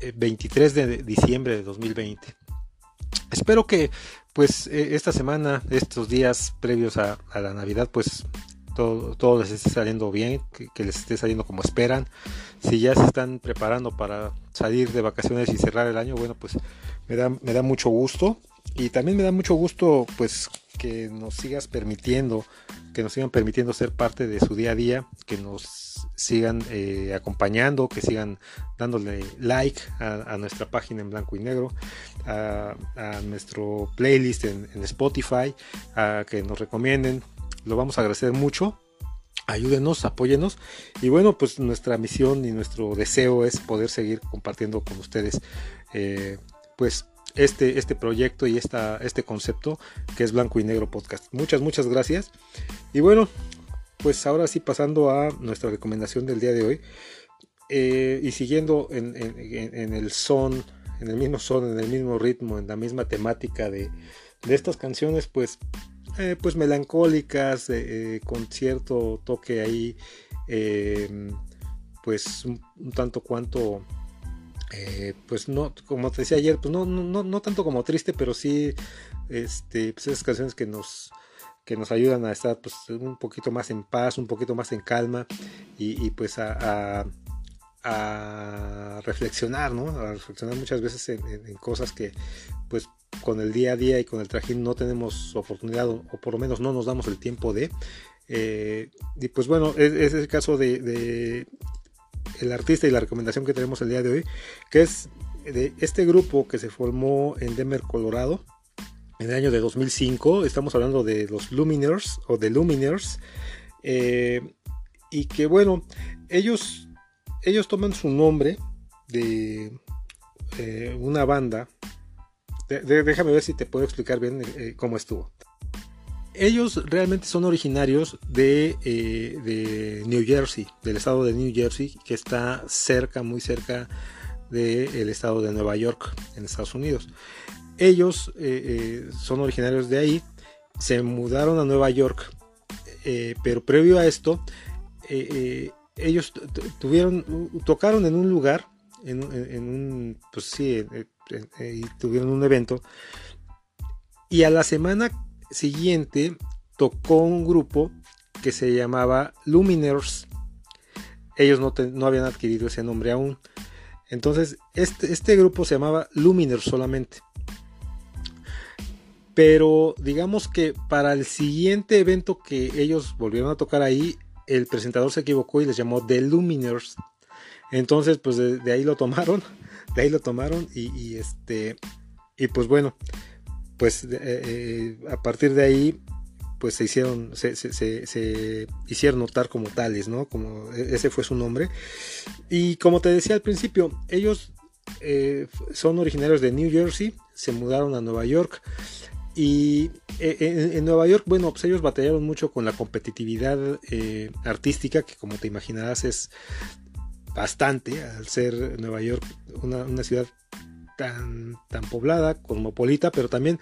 eh, 23 de diciembre de 2020. Espero que pues eh, esta semana, estos días previos a, a la Navidad, pues todo, todo, les esté saliendo bien, que, que, les esté saliendo como esperan. Si ya se están preparando para salir de vacaciones y cerrar el año, bueno, pues me da, me da mucho gusto. Y también me da mucho gusto pues que nos sigas permitiendo, que nos sigan permitiendo ser parte de su día a día, que nos sigan eh, acompañando, que sigan dándole like a, nuestra página en blanco y negro, a, nuestro playlist en, en Spotify, a que nos recomienden. Lo vamos a agradecer mucho ayúdenos, apóyenos. Y bueno, pues nuestra misión y nuestro deseo es poder seguir compartiendo con ustedes, eh, pues este, este proyecto y esta, este concepto que es Blanco y Negro Podcast. Muchas, muchas gracias. Y bueno, pues ahora sí pasando a nuestra recomendación del día de hoy. Eh, y siguiendo en, el son, en el mismo son, en el mismo ritmo, en la misma temática de, de estas canciones, pues eh, pues melancólicas, eh, con cierto toque ahí, pues un, un, tanto cuanto, pues no, como te decía ayer, pues no, no, no tanto como triste, pero sí, este, pues esas canciones que nos, que nos ayudan a estar pues, un poquito más en paz, un poquito más en calma y, pues a, reflexionar, ¿no? A reflexionar muchas veces en, cosas que pues con el día a día y con el trajín no tenemos oportunidad o, por lo menos no nos damos el tiempo de. Eh, y pues bueno, es, el caso de, el artista y la recomendación que tenemos el día de hoy, que es de este grupo que se formó en Denver, Colorado, en el año de 2005. Estamos hablando de los Luminers o de Luminers. Eh, y que bueno, ellos, ellos toman su nombre de eh, una banda déjame ver si te puedo explicar bien eh, cómo estuvo. Ellos realmente son originarios de, eh, de, New Jersey, del estado de New Jersey, que está cerca, muy cerca del de estado de Nueva York, en Estados Unidos. Ellos eh, son originarios de ahí, se mudaron a Nueva York, pero previo a esto, ellos tuvieron, tocaron en un lugar, en, en, un, pues sí, tuvieron un evento. Y a la semana siguiente tocó un grupo que se llamaba Luminers. Ellos no, no habían adquirido ese nombre aún. Entonces, este, este, grupo se llamaba Luminers solamente. Pero digamos que para el siguiente evento que ellos volvieron a tocar ahí, el presentador se equivocó y les llamó The Luminers. Entonces, pues de, de ahí lo tomaron, de ahí lo tomaron y, y este, y pues bueno, pues eh, eh, a partir de ahí, pues se hicieron, se, hicieron notar como tales, ¿no? Como e- ese fue su nombre. Y como te decía al principio, ellos eh, son originarios de New Jersey, se mudaron a Nueva York. Y en, Nueva York, bueno, pues ellos batallaron mucho con la competitividad artística, que como te imaginarás es bastante, al ser Nueva York una ciudad tan, tan poblada, cosmopolita, pero también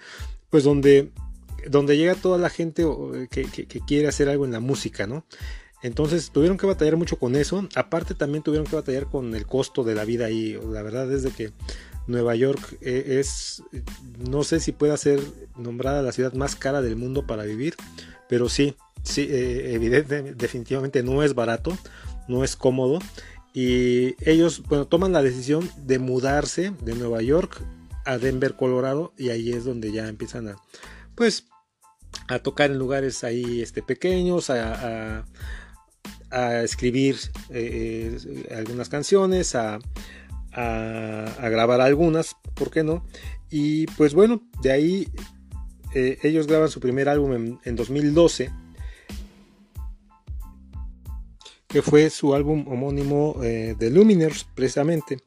pues donde, donde llega toda la gente eh, que, que- que quiere hacer algo en la música, ¿no? Entonces tuvieron que batallar mucho con eso. Aparte también tuvieron que batallar con el costo de la vida ahí. La verdad es de que Nueva York eh, es, no sé si pueda ser nombrada la ciudad más cara del mundo para vivir, pero sí, sí, eh, evidentemente, definitivamente no es barato, no es cómodo. Y ellos, bueno, toman la decisión de mudarse de Nueva York a Denver, Colorado, y ahí es donde ya empiezan a, pues, a tocar en lugares ahí este, pequeños, a, a- escribir eh, eh, algunas canciones, a, a- grabar algunas, ¿por qué no? Y pues bueno, de ahí eh, ellos graban su primer álbum en 2012, que fue su álbum homónimo eh, The Luminers, precisamente.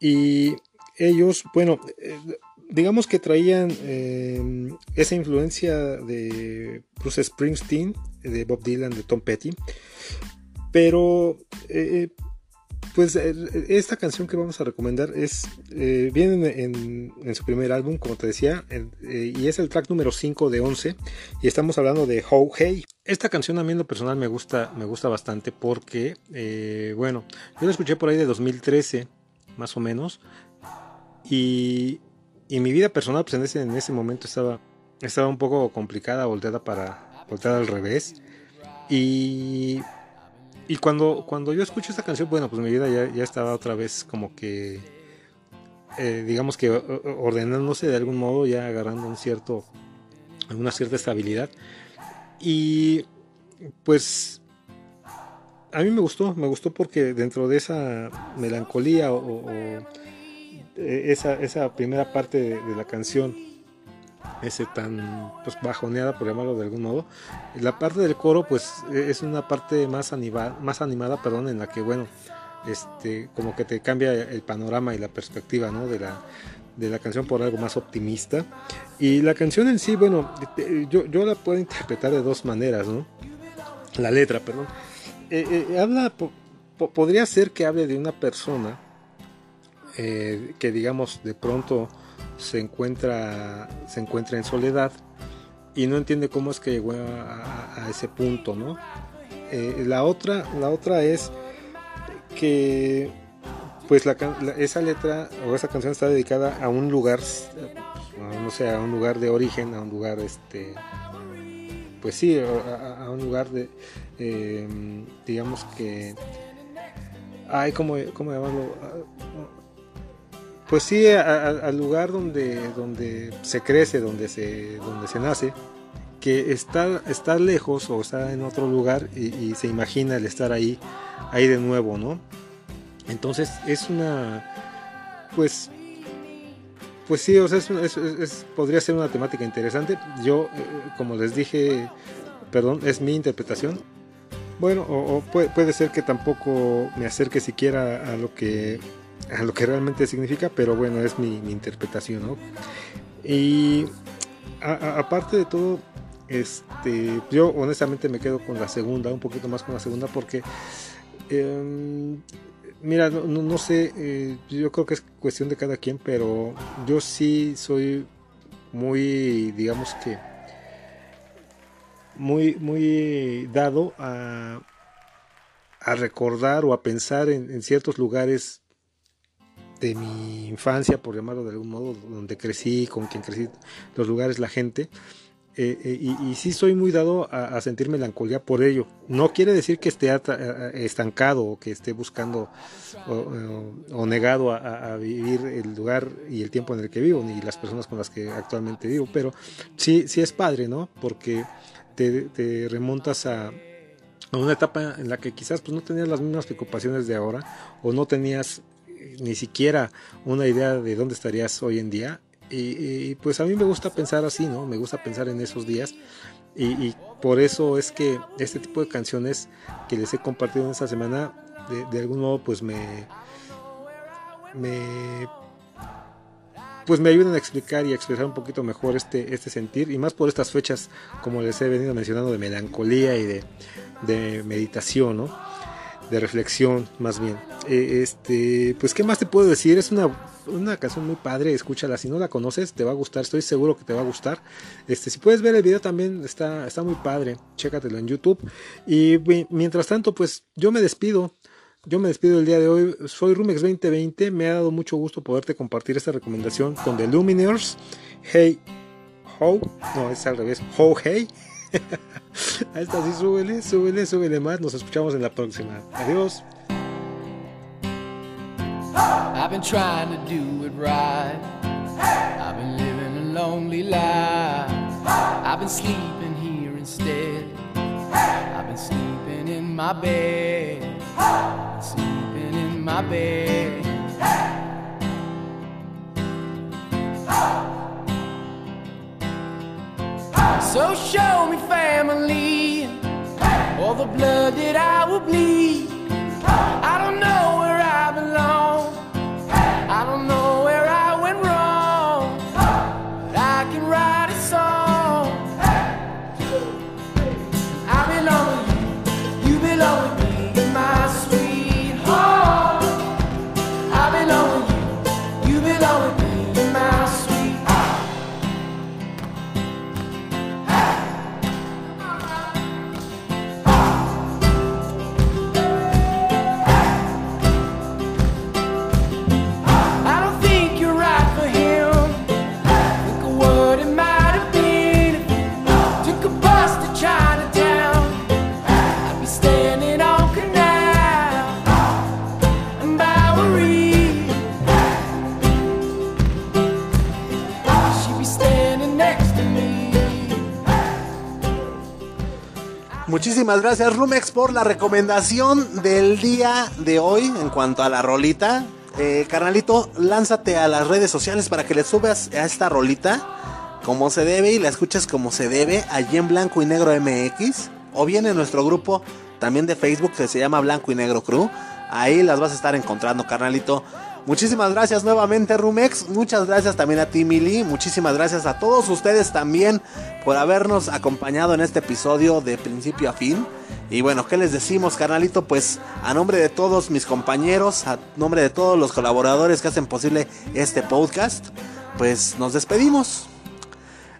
Y ellos, bueno, eh, digamos que traían eh, esa influencia de Bruce Springsteen, de Bob Dylan, de Tom Petty, pero pues eh, esta canción que vamos a recomendar es eh, viene en, en su primer álbum, como te decía, en- eh, y es el track número 5 de 11, y estamos hablando de How Hey. Esta canción a mí en lo personal me gusta, me gusta bastante porque, eh, bueno, yo la escuché por ahí de 2013, más o menos, y, y mi vida personal pues en ese, en ese momento estaba, estaba un poco complicada, volteada para volteada al revés, y y cuando, cuando yo escucho esta canción, bueno, pues mi vida ya, ya estaba otra vez como que, eh, digamos que ordenándose de algún modo, ya agarrando un cierto, una cierta estabilidad. Y pues a mí me gustó, me gustó porque dentro de esa melancolía o, eh, esa, esa primera parte de la canción, ese tan pues, bajoneada, por llamarlo de algún modo, la parte del coro, pues e- es una parte más animada, más animada, perdón, en la que, bueno, este, como que te cambia el panorama y la perspectiva, ¿no? De la, de la canción por algo más optimista. Y la canción en sí, bueno, yo, yo la puedo interpretar de dos maneras, ¿no? La letra, perdón. Eh, eh, habla, po- po- podría ser que hable de una persona eh, que, digamos, de pronto se encuentra, se encuentra en soledad y no entiende cómo es que llegó a, ese punto, ¿no? Eh, la otra, la otra es que pues la, la- esa letra o esa canción está dedicada a un lugar, eh, no sé, a un lugar de origen, a un lugar, este, pues sí, a un lugar de, eh, digamos que, ay, ¿cómo, cómo llamarlo? Pues sí, a- a- al lugar donde, donde se crece, donde se, donde se nace, que está, está lejos o está en otro lugar y, y se imagina el estar ahí, ahí de nuevo, ¿no? Entonces es una, pues, pues sí, o sea, es, es- es- podría ser una temática interesante. Yo, eh, como les dije, perdón, es mi interpretación. Bueno, o, o puede, puede ser que tampoco me acerque siquiera a lo que a lo que realmente significa, pero bueno, es mi, interpretación, ¿no? Y aparte de todo, este, yo honestamente me quedo con la segunda, un poquito más con la segunda, porque em, mira, no, sé, eh, yo creo que es cuestión de cada quien, pero yo sí soy muy, digamos que, muy, muy dado a, a recordar o a pensar en, en ciertos lugares de mi infancia, por llamarlo de algún modo, donde crecí, con quien crecí, los lugares, la gente. Eh, eh, y, y sí soy muy dado a, sentir melancolía por ello. No quiere decir que esté eh, estancado o que esté buscando o, negado a, vivir el lugar y el tiempo en el que vivo, ni las personas con las que actualmente vivo, pero sí, sí es padre, ¿no? Porque te, te remontas a, a una etapa en la que quizás pues, no tenías las mismas preocupaciones de ahora o no tenías ni siquiera una idea de dónde estarías hoy en día. Y, pues a mí me gusta pensar así, ¿no? Me gusta pensar en esos días. Y, por eso es que este tipo de canciones que les he compartido en esta semana, de, de algún modo pues me... me pues me ayudan a explicar y a expresar un poquito mejor este, este sentir y más por estas fechas como les he venido mencionando de melancolía y de, de meditación, ¿no? De reflexión más bien. Eh, este, pues qué más te puedo decir, es una, una canción muy padre, escúchala, si no la conoces te va a gustar, estoy seguro que te va a gustar. Este, si puedes ver el video también está, está muy padre, chécatelo en YouTube. Y mi- mientras tanto, pues yo me despido. Yo me despido el día de hoy. Soy Rumex 2020. Me ha dado mucho gusto poderte compartir esta recomendación con The Lumineers. Hey, Ho. No, es al revés. Ho, hey. Ahí está, sí, súbele, súbele, súbele más. Nos escuchamos en la próxima. Adiós. I've been trying to do it right. I've been living a lonely life. I've been sleeping here instead. I've been sleeping in my bed. Sleeping in my bed. So show me family, all the blood that I will bleed. I don't know where Gracias Rumex por la recomendación del día de hoy en cuanto a la rolita. Eh, carnalito, lánzate a las redes sociales para que le subas a esta rolita como se debe y la escuches como se debe allí en Blanco y Negro MX o bien en nuestro grupo también de Facebook que se llama Blanco y Negro Crew. Ahí las vas a estar encontrando, carnalito. Muchísimas gracias nuevamente Rumex, muchas gracias también a ti Mili, muchísimas gracias a todos ustedes también por habernos acompañado en este episodio de principio a fin. Y bueno, ¿qué les decimos carnalito? Pues a nombre de todos mis compañeros, a nombre de todos los colaboradores que hacen posible este podcast, pues nos despedimos.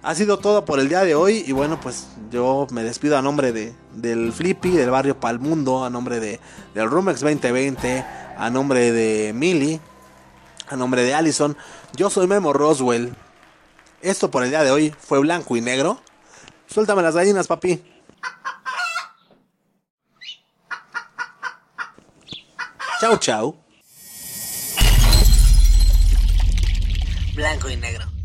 Ha sido todo por el día de hoy y bueno, pues yo me despido a nombre de, del Flippy, del barrio Palmundo, a nombre de, del Rumex 2020, a nombre de Mili, a nombre de Allison. Yo soy Memo Roswell. Esto por el día de hoy fue blanco y negro. Suéltame las gallinas, papi. Chau, chau. Blanco y negro.